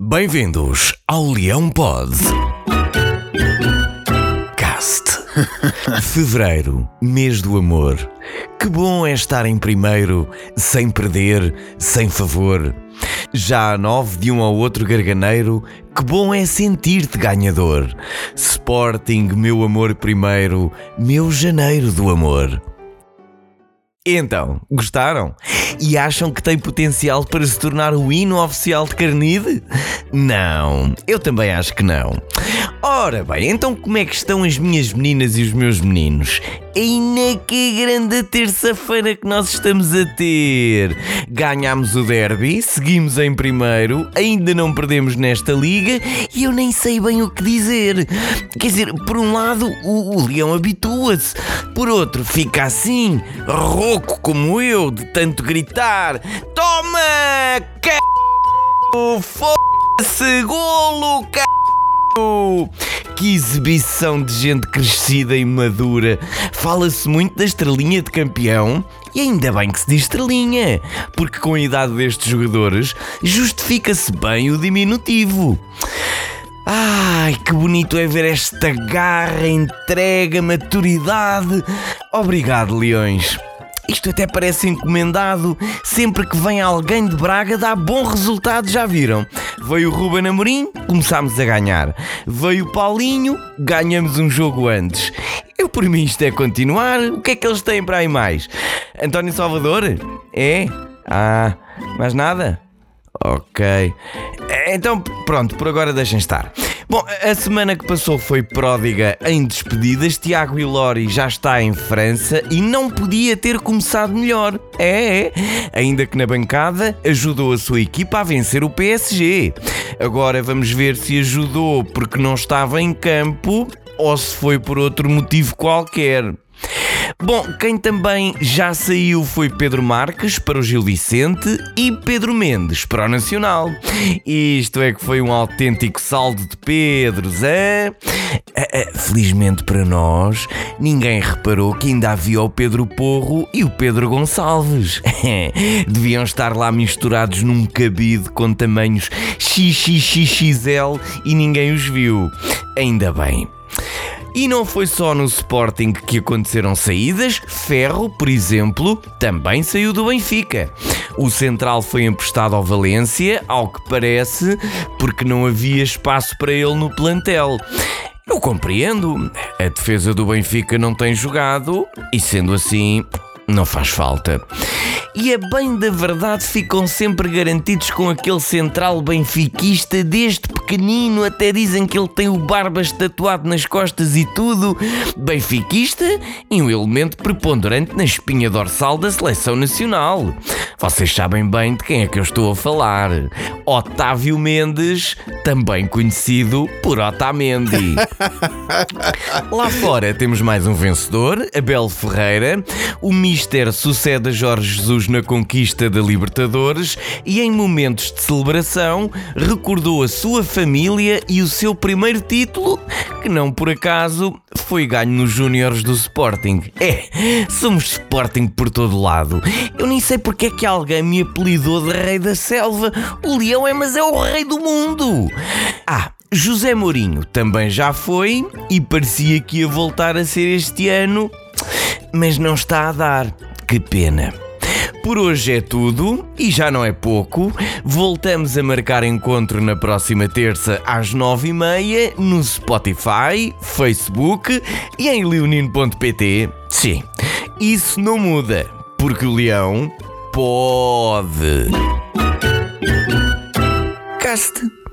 Bem-vindos ao Leão Pod. Cast. Fevereiro, mês do amor. Que bom é estar em primeiro, sem perder, sem favor. Já a nove de um ao outro garganeiro, que bom é sentir-te ganhador. Sporting, meu amor primeiro, meu janeiro do amor. Então, gostaram? E acham que tem potencial para se tornar o hino oficial de Carnide? Não, eu também acho que não. Ora bem, então como é que estão as minhas meninas e os meus meninos? Ainda que grande terça-feira que nós estamos a ter! Ganhámos o derby, seguimos em primeiro, ainda não perdemos nesta liga e eu nem sei bem o que dizer. Quer dizer, por um lado, o, o leão habitua-se, por outro, fica assim, rouco como eu, de tanto gritar: Toma, c. Foda-se, golo, c. Que exibição de gente crescida e madura! Fala-se muito da estrelinha de campeão e ainda bem que se diz estrelinha, porque com a idade destes jogadores justifica-se bem o diminutivo. Ai, que bonito é ver esta garra, entrega, maturidade. Obrigado, Leões. Isto até parece encomendado. Sempre que vem alguém de Braga dá bom resultado, já viram? Veio o Ruben Amorim, começámos a ganhar. Veio o Paulinho, ganhamos um jogo antes. Eu por mim isto é continuar. O que é que eles têm para aí mais? António Salvador? É? Ah, mais nada? Ok. Então, pronto, por agora deixem estar. Bom, a semana que passou foi pródiga em despedidas. Tiago Ilori já está em França e não podia ter começado melhor. É, é. Ainda que na bancada ajudou a sua equipa a vencer o PSG. Agora vamos ver se ajudou porque não estava em campo ou se foi por outro motivo qualquer. Bom, quem também já saiu foi Pedro Marques para o Gil Vicente e Pedro Mendes para o Nacional. Isto é que foi um autêntico saldo de Pedros, é? Felizmente para nós, ninguém reparou que ainda havia o Pedro Porro e o Pedro Gonçalves. Deviam estar lá misturados num cabide com tamanhos XXXL e ninguém os viu. Ainda bem. E não foi só no Sporting que aconteceram saídas, Ferro, por exemplo, também saiu do Benfica. O central foi emprestado ao Valência, ao que parece, porque não havia espaço para ele no plantel. Eu compreendo, a defesa do Benfica não tem jogado e, sendo assim, não faz falta. E a bem da verdade ficam sempre garantidos com aquele central benfiquista desde pequenino, até dizem que ele tem o barbas tatuado nas costas e tudo. Benfiquista e um elemento preponderante na espinha dorsal da seleção nacional. Vocês sabem bem de quem é que eu estou a falar. Otávio Mendes, também conhecido por Otamendi. Lá fora temos mais um vencedor, Abel Ferreira. O Mister sucede a Jorge Jesus na conquista da Libertadores e, em momentos de celebração, recordou a sua família e o seu primeiro título, que não por acaso foi ganho nos Júniores do Sporting. É, somos Sporting por todo lado. Eu nem sei porque é que alguém me apelidou de Rei da Selva. O leão é, mas é o Rei do Mundo. Ah, José Mourinho também já foi e parecia que ia voltar a ser este ano, mas não está a dar. Que pena. Por hoje é tudo e já não é pouco. Voltamos a marcar encontro na próxima terça às nove e meia no Spotify, Facebook e em leonino.pt. Sim, isso não muda, porque o leão pode. Caste.